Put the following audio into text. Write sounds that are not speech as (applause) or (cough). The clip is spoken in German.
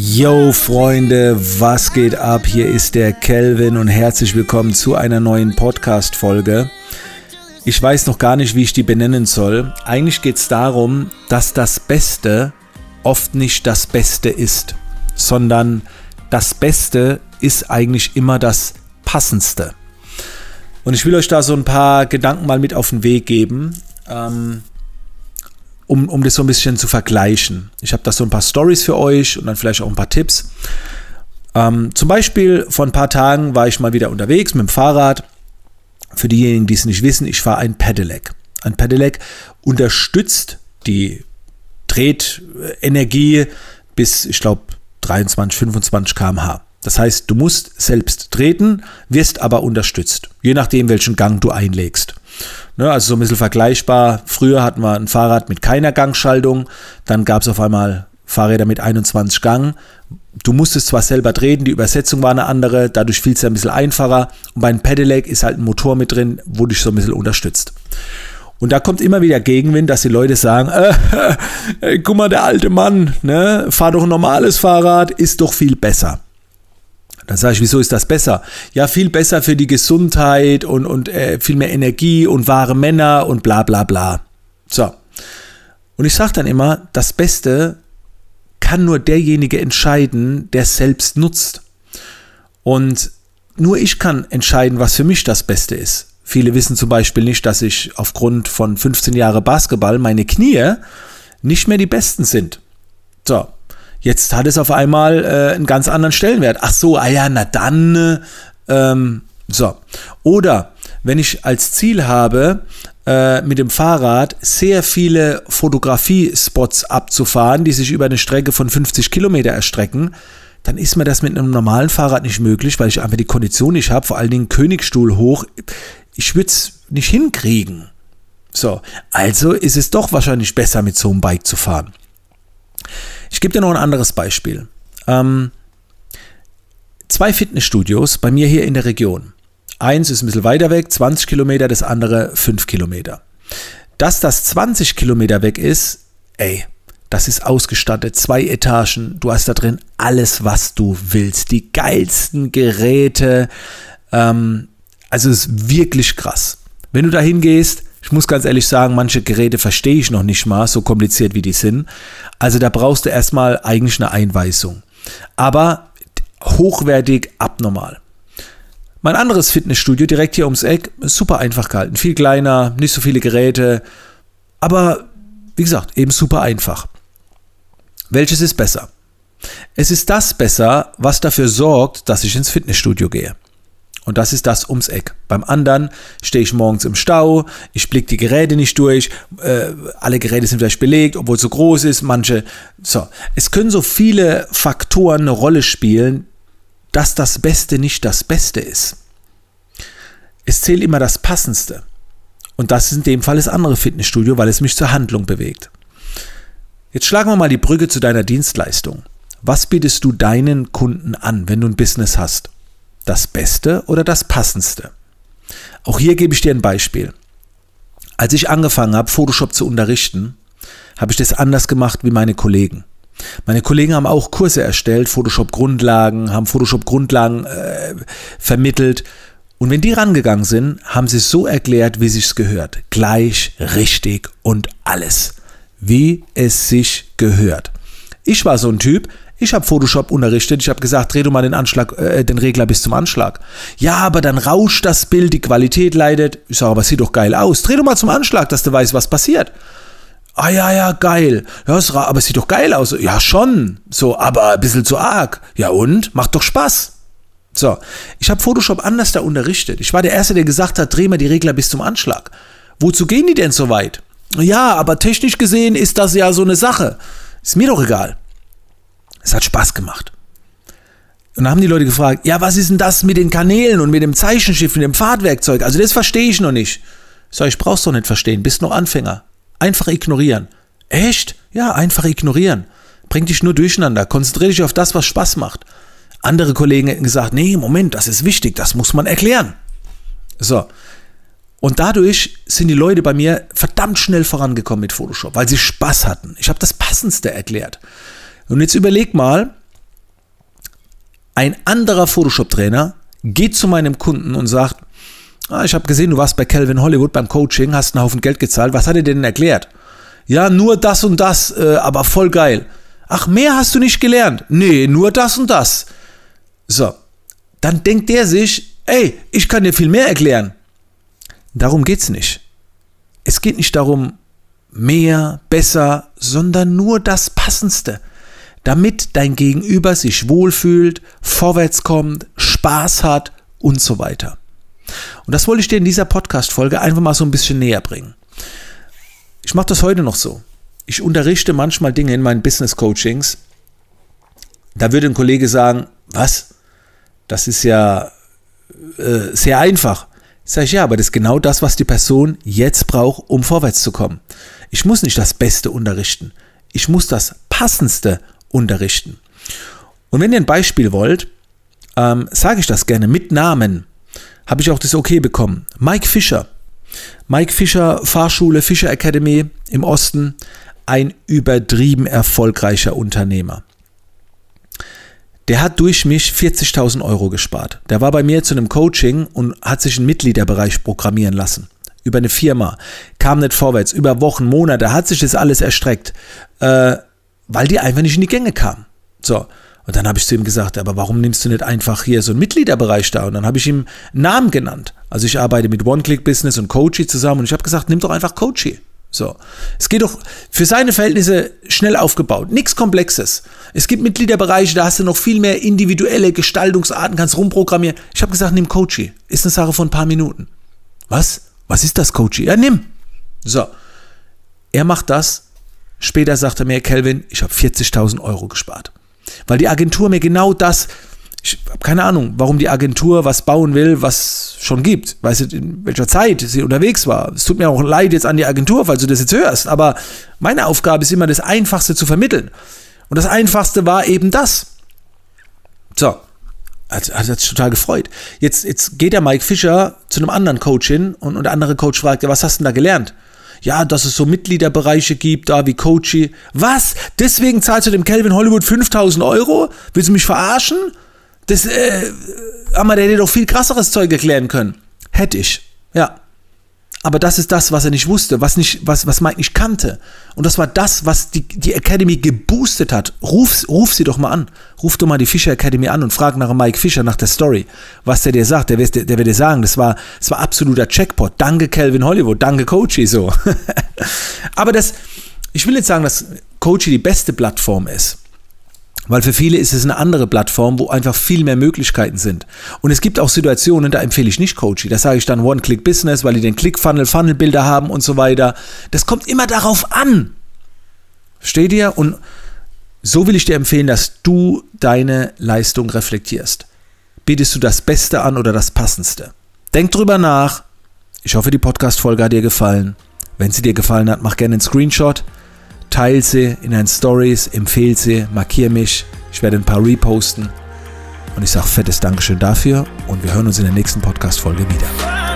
Yo Freunde, was geht ab? Hier ist der Kelvin und herzlich willkommen zu einer neuen Podcast-Folge. Ich weiß noch gar nicht, wie ich die benennen soll. Eigentlich geht es darum, dass das Beste oft nicht das Beste ist, sondern das Beste ist eigentlich immer das Passendste. Und ich will euch da so ein paar Gedanken mal mit auf den Weg geben. Ähm, um, um das so ein bisschen zu vergleichen. Ich habe da so ein paar Stories für euch und dann vielleicht auch ein paar Tipps. Ähm, zum Beispiel vor ein paar Tagen war ich mal wieder unterwegs mit dem Fahrrad. Für diejenigen, die es nicht wissen, ich fahre ein Pedelec. Ein Pedelec unterstützt die Drehtenergie bis, ich glaube, 23, 25 km/h. Das heißt, du musst selbst treten, wirst aber unterstützt, je nachdem, welchen Gang du einlegst. Ne, also so ein bisschen vergleichbar. Früher hatten wir ein Fahrrad mit keiner Gangschaltung, dann gab es auf einmal Fahrräder mit 21 Gang. Du musstest zwar selber treten, die Übersetzung war eine andere, dadurch fiel es ja ein bisschen einfacher. Und bei einem Pedelec ist halt ein Motor mit drin, wo dich so ein bisschen unterstützt. Und da kommt immer wieder Gegenwind, dass die Leute sagen, äh, (laughs) äh, guck mal, der alte Mann, ne, fahr doch ein normales Fahrrad, ist doch viel besser. Dann sage ich, wieso ist das besser? Ja, viel besser für die Gesundheit und, und äh, viel mehr Energie und wahre Männer und bla bla bla. So. Und ich sage dann immer, das Beste kann nur derjenige entscheiden, der es selbst nutzt. Und nur ich kann entscheiden, was für mich das Beste ist. Viele wissen zum Beispiel nicht, dass ich aufgrund von 15 Jahren Basketball meine Knie nicht mehr die besten sind. So, Jetzt hat es auf einmal äh, einen ganz anderen Stellenwert. Ach so, ah ja, na dann. Ähm, so. Oder wenn ich als Ziel habe, äh, mit dem Fahrrad sehr viele Fotografiespots abzufahren, die sich über eine Strecke von 50 Kilometer erstrecken, dann ist mir das mit einem normalen Fahrrad nicht möglich, weil ich einfach die Kondition nicht habe, vor allen Dingen Königstuhl hoch. Ich würde es nicht hinkriegen. So, also ist es doch wahrscheinlich besser, mit so einem Bike zu fahren. Ich gebe dir noch ein anderes Beispiel. Ähm, zwei Fitnessstudios bei mir hier in der Region. Eins ist ein bisschen weiter weg, 20 Kilometer, das andere 5 Kilometer. Dass das 20 Kilometer weg ist, ey, das ist ausgestattet, zwei Etagen, du hast da drin alles, was du willst, die geilsten Geräte, ähm, also es ist wirklich krass. Wenn du da hingehst, ich muss ganz ehrlich sagen, manche Geräte verstehe ich noch nicht mal, so kompliziert wie die sind. Also da brauchst du erstmal eigentlich eine Einweisung. Aber hochwertig, abnormal. Mein anderes Fitnessstudio direkt hier ums Eck ist super einfach gehalten. Viel kleiner, nicht so viele Geräte. Aber wie gesagt, eben super einfach. Welches ist besser? Es ist das besser, was dafür sorgt, dass ich ins Fitnessstudio gehe. Und das ist das ums Eck. Beim anderen stehe ich morgens im Stau, ich blicke die Geräte nicht durch, äh, alle Geräte sind vielleicht belegt, obwohl es so groß ist, manche. So, es können so viele Faktoren eine Rolle spielen, dass das Beste nicht das Beste ist. Es zählt immer das Passendste. Und das ist in dem Fall das andere Fitnessstudio, weil es mich zur Handlung bewegt. Jetzt schlagen wir mal die Brücke zu deiner Dienstleistung. Was bietest du deinen Kunden an, wenn du ein Business hast? Das Beste oder das Passendste. Auch hier gebe ich dir ein Beispiel. Als ich angefangen habe, Photoshop zu unterrichten, habe ich das anders gemacht wie meine Kollegen. Meine Kollegen haben auch Kurse erstellt, Photoshop-Grundlagen, haben Photoshop-Grundlagen äh, vermittelt. Und wenn die rangegangen sind, haben sie es so erklärt, wie sich's gehört. Gleich, richtig und alles. Wie es sich gehört. Ich war so ein Typ, ich habe Photoshop unterrichtet. Ich habe gesagt, dreh du mal den Anschlag, äh, den Regler bis zum Anschlag. Ja, aber dann rauscht das Bild, die Qualität leidet. Ich sage, aber sieht doch geil aus. Dreh du mal zum Anschlag, dass du weißt, was passiert. Ah ja, ja, geil. Ja, aber es sieht doch geil aus. Ja, schon. So, aber ein bisschen zu arg. Ja und? Macht doch Spaß. So, ich habe Photoshop anders da unterrichtet. Ich war der Erste, der gesagt hat, dreh mal die Regler bis zum Anschlag. Wozu gehen die denn so weit? Ja, aber technisch gesehen ist das ja so eine Sache. Ist mir doch egal. Es hat Spaß gemacht. Und dann haben die Leute gefragt, ja, was ist denn das mit den Kanälen und mit dem Zeichenschiff und dem Fahrtwerkzeug? Also das verstehe ich noch nicht. Sag ich, brauchst doch nicht verstehen, bist noch Anfänger. Einfach ignorieren. Echt? Ja, einfach ignorieren. Bringt dich nur durcheinander. Konzentriere dich auf das, was Spaß macht. Andere Kollegen hätten gesagt, nee, Moment, das ist wichtig, das muss man erklären. So. Und dadurch sind die Leute bei mir verdammt schnell vorangekommen mit Photoshop, weil sie Spaß hatten. Ich habe das Passendste erklärt. Und jetzt überleg mal, Ein anderer Photoshop-Trainer geht zu meinem Kunden und sagt, ah, ich habe gesehen, du warst bei Calvin Hollywood beim Coaching, hast einen Haufen Geld gezahlt, was hat er dir denn erklärt? Ja, nur das und das, äh, aber voll geil. Ach, mehr hast du nicht gelernt? Nee, nur das und das. So, dann denkt der sich, ey, ich kann dir viel mehr erklären. Darum geht's nicht. Es geht nicht darum, mehr, besser, sondern nur das Passendste, damit dein Gegenüber sich wohlfühlt, vorwärts kommt, Spaß hat und so weiter. Und das wollte ich dir in dieser Podcast-Folge einfach mal so ein bisschen näher bringen. Ich mache das heute noch so. Ich unterrichte manchmal Dinge in meinen Business-Coachings. Da würde ein Kollege sagen, was? Das ist ja äh, sehr einfach. Sag ich, ja, aber das ist genau das, was die Person jetzt braucht, um vorwärts zu kommen. Ich muss nicht das Beste unterrichten. Ich muss das Passendste unterrichten. Und wenn ihr ein Beispiel wollt, ähm, sage ich das gerne mit Namen. Habe ich auch das Okay bekommen. Mike Fischer. Mike Fischer, Fahrschule, Fischer Academy im Osten. Ein übertrieben erfolgreicher Unternehmer. Der hat durch mich 40.000 Euro gespart. Der war bei mir zu einem Coaching und hat sich einen Mitgliederbereich programmieren lassen. Über eine Firma. Kam nicht vorwärts. Über Wochen, Monate hat sich das alles erstreckt. Äh, weil die einfach nicht in die Gänge kamen. So. Und dann habe ich zu ihm gesagt, aber warum nimmst du nicht einfach hier so einen Mitgliederbereich da? Und dann habe ich ihm Namen genannt. Also ich arbeite mit One-Click-Business und Coachy zusammen und ich habe gesagt, nimm doch einfach Coachy. So. Es geht doch für seine Verhältnisse schnell aufgebaut. Nichts Komplexes. Es gibt Mitgliederbereiche, da hast du noch viel mehr individuelle Gestaltungsarten, kannst rumprogrammieren. Ich habe gesagt, nimm Coachy. Ist eine Sache von ein paar Minuten. Was? Was ist das Coachy? Ja, nimm. So. Er macht das. Später sagt er mir, Kelvin, ich habe 40.000 Euro gespart. Weil die Agentur mir genau das ich habe keine Ahnung, warum die Agentur was bauen will, was schon gibt. Weißt du, in welcher Zeit sie unterwegs war. Es tut mir auch leid jetzt an die Agentur, falls du das jetzt hörst, aber meine Aufgabe ist immer, das Einfachste zu vermitteln. Und das Einfachste war eben das. So. Hat, hat sich total gefreut. Jetzt, jetzt geht der Mike Fischer zu einem anderen Coach hin und, und der andere Coach fragt, was hast du denn da gelernt? Ja, dass es so Mitgliederbereiche gibt, da wie Coachy. Was? Deswegen zahlst du dem Calvin Hollywood 5000 Euro? Willst du mich verarschen? Das, äh, aber der hätte doch viel krasseres Zeug erklären können. Hätte ich. Ja. Aber das ist das, was er nicht wusste, was, nicht, was, was Mike nicht kannte. Und das war das, was die, die Academy geboostet hat. Ruf, ruf sie doch mal an. Ruf doch mal die Fischer Academy an und frag nach Mike Fischer, nach der Story. Was der dir sagt, der, der, der wird dir sagen, das war, das war absoluter Checkpot. Danke Calvin Hollywood, danke Coachy, so. (laughs) Aber das, ich will nicht sagen, dass Coachy die beste Plattform ist. Weil für viele ist es eine andere Plattform, wo einfach viel mehr Möglichkeiten sind. Und es gibt auch Situationen, da empfehle ich nicht Coachy. Da sage ich dann One-Click-Business, weil die den Click-Funnel, Funnel-Bilder haben und so weiter. Das kommt immer darauf an. Versteht ihr? Und so will ich dir empfehlen, dass du deine Leistung reflektierst. Bietest du das Beste an oder das Passendste? Denk drüber nach. Ich hoffe, die Podcast-Folge hat dir gefallen. Wenn sie dir gefallen hat, mach gerne einen Screenshot Teil sie in deinen Stories, empfehle sie, markiere mich. Ich werde ein paar reposten. Und ich sage fettes Dankeschön dafür und wir hören uns in der nächsten Podcast-Folge wieder.